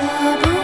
我不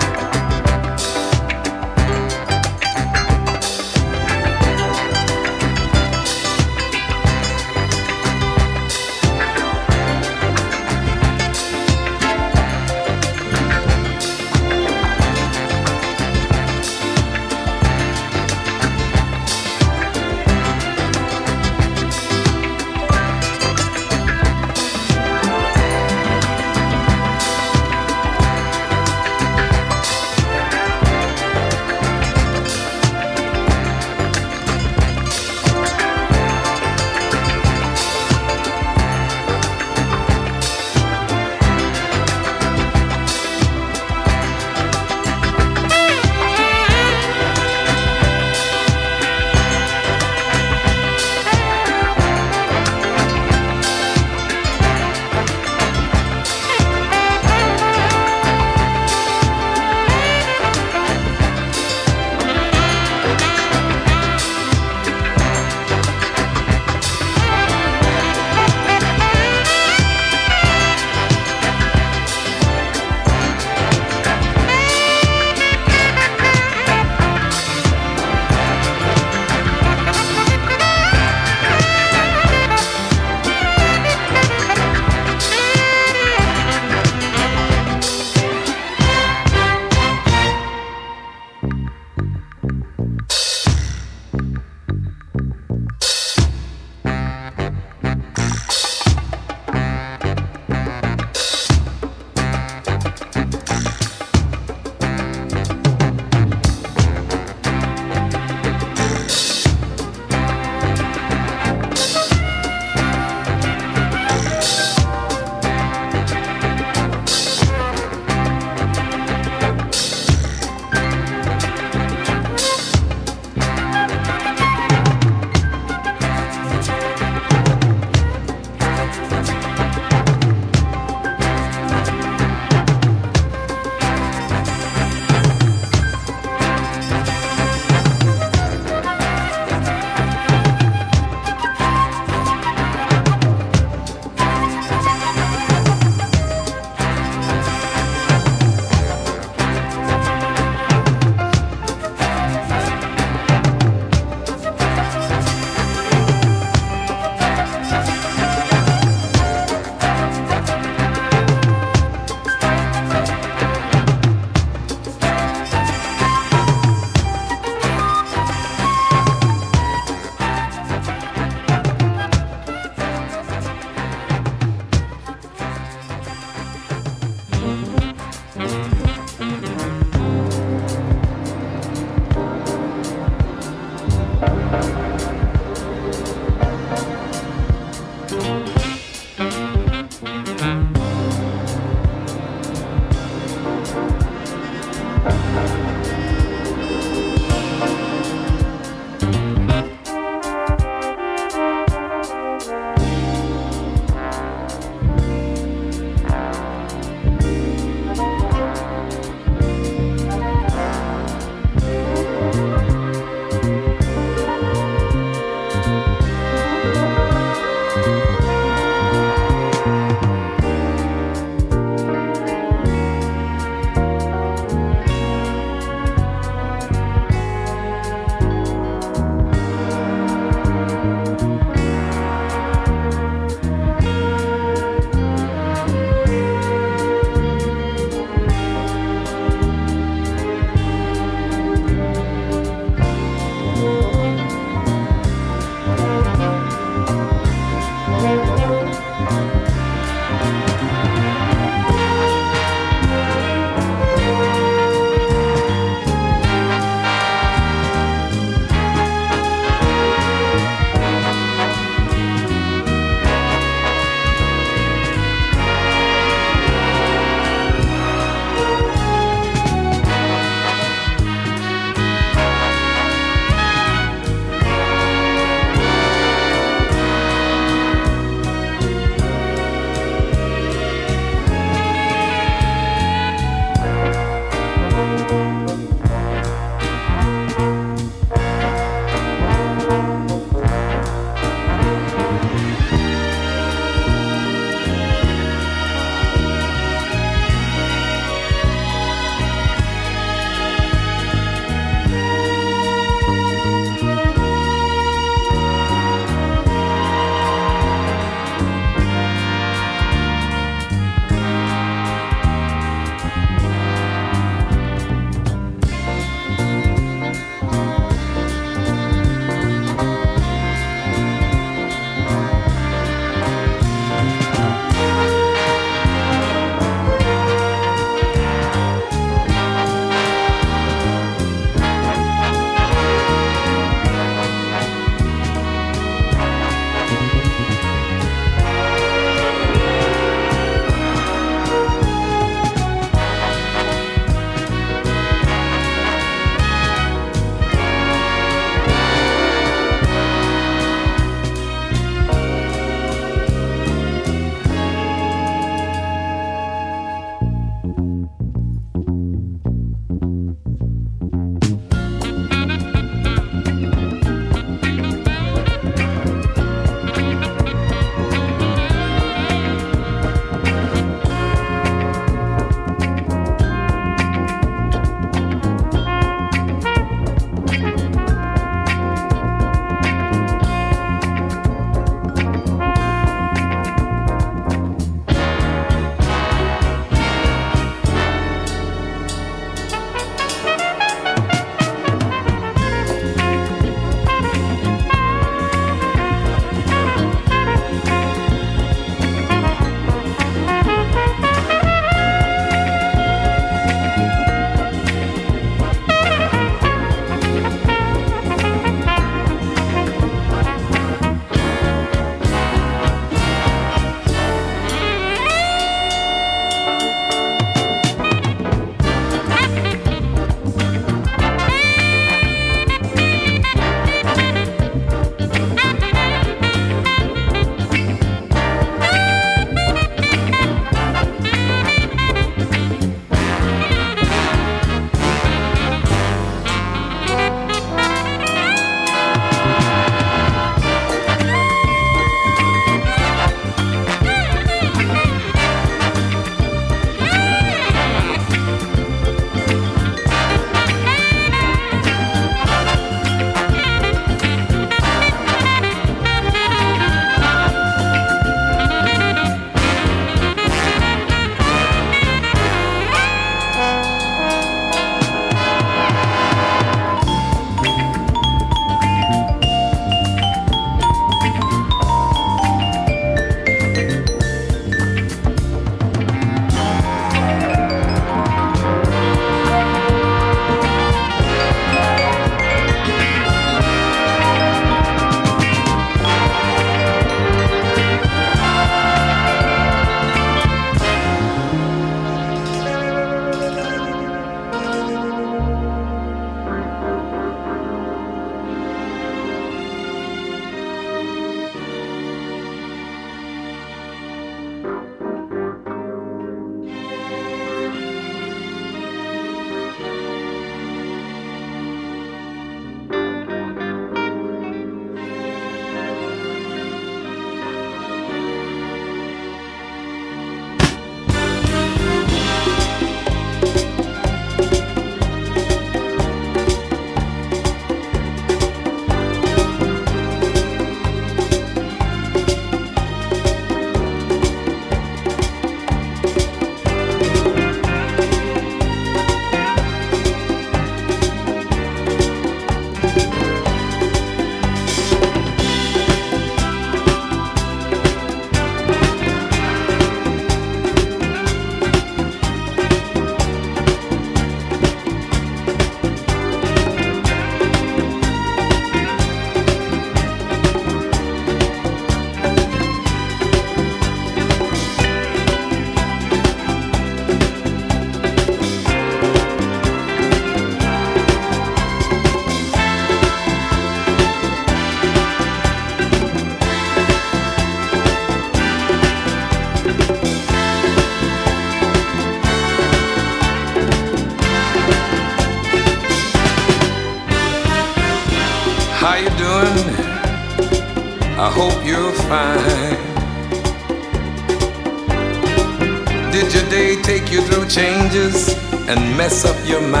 and mess up your mind?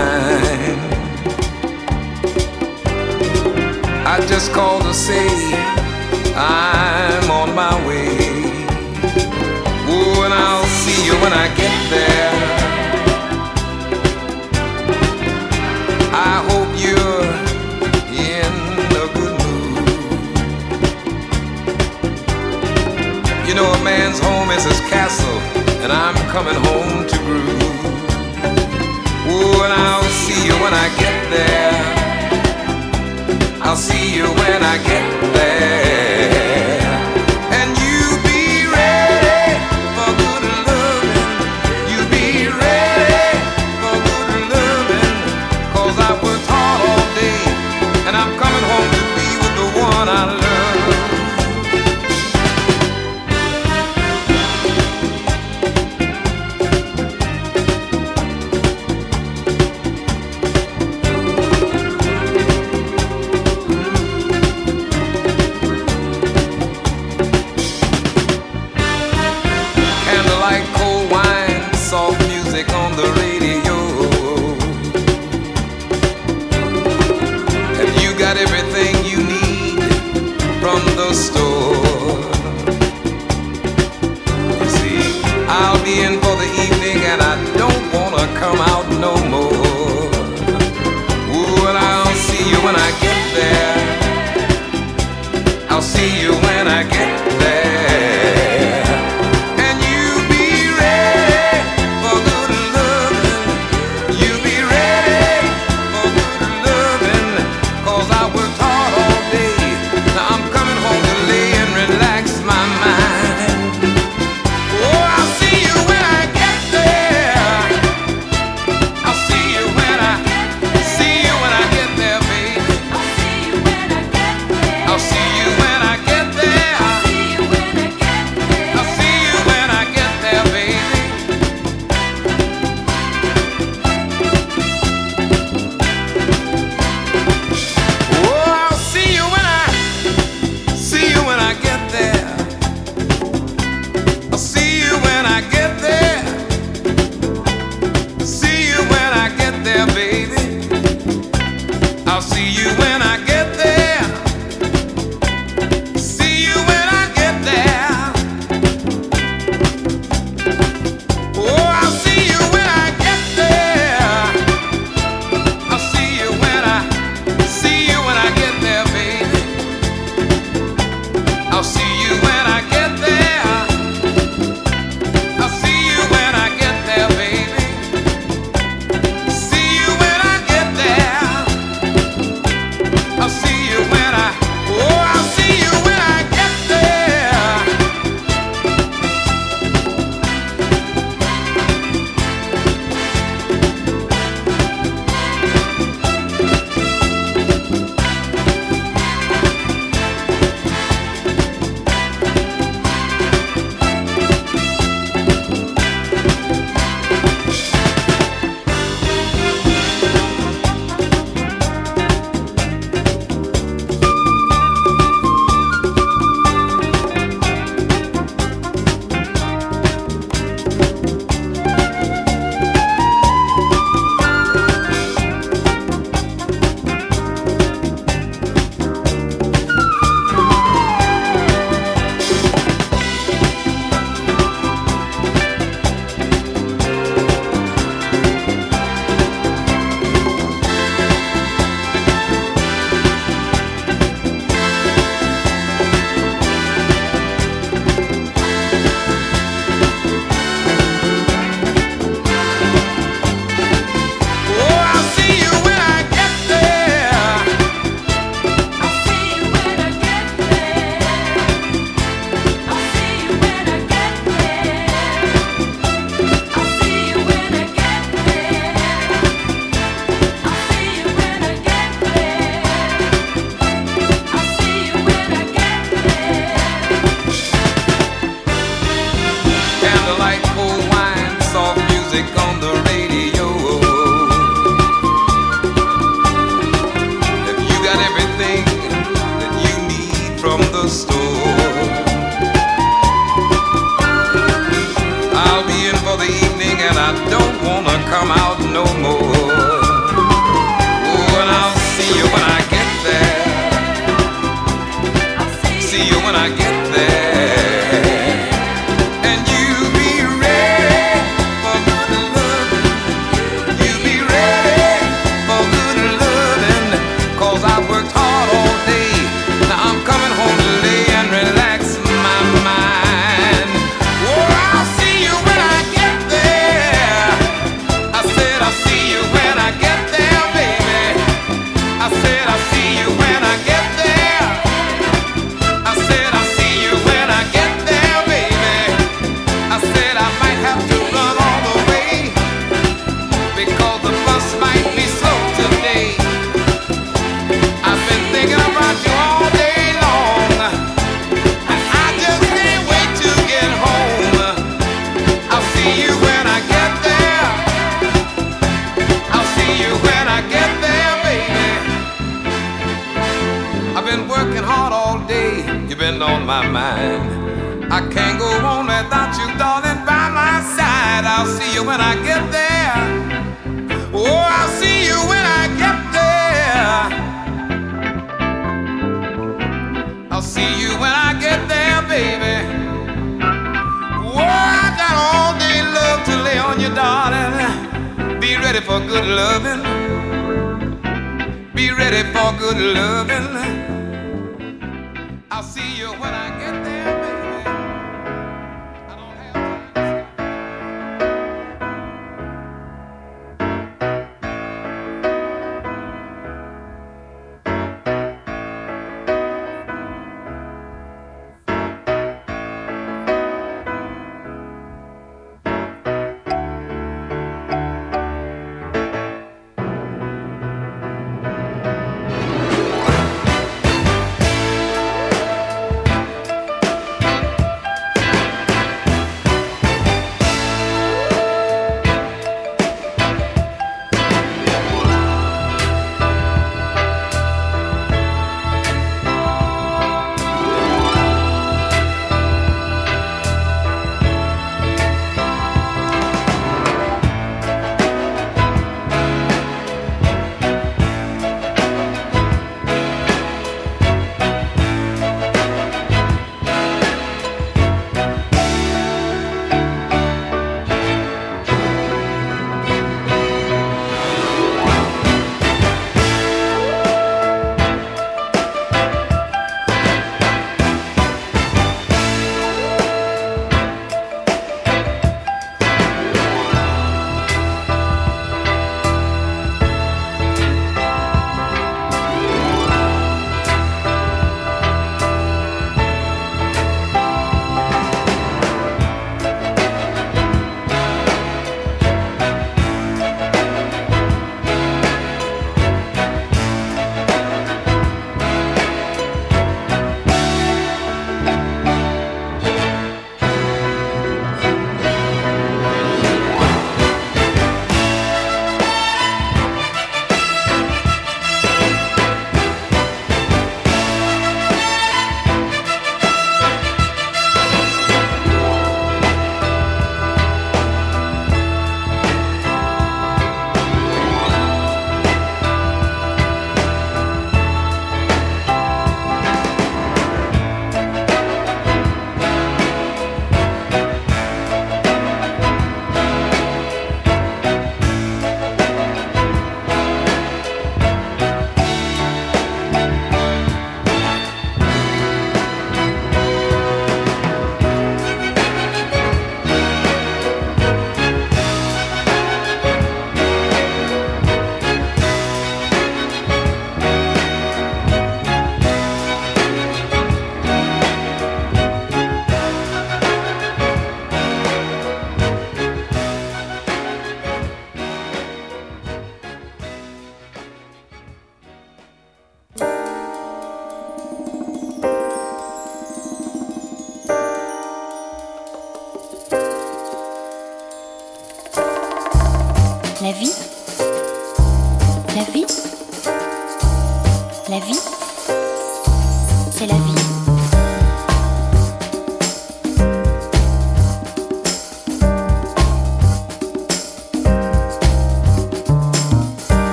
I get there.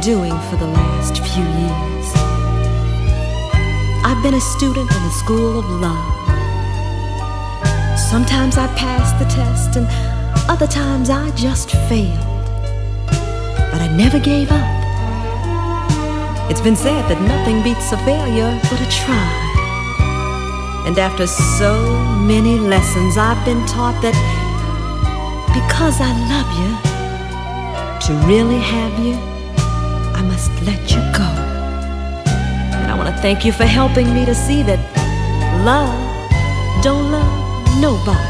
Doing for the last few years. I've been a student in the school of love. Sometimes I passed the test, and other times I just failed. But I never gave up. It's been said that nothing beats a failure but a try. And after so many lessons, I've been taught that because I love you, to really have you, let you go. And I want to thank you for helping me to see that love don't love nobody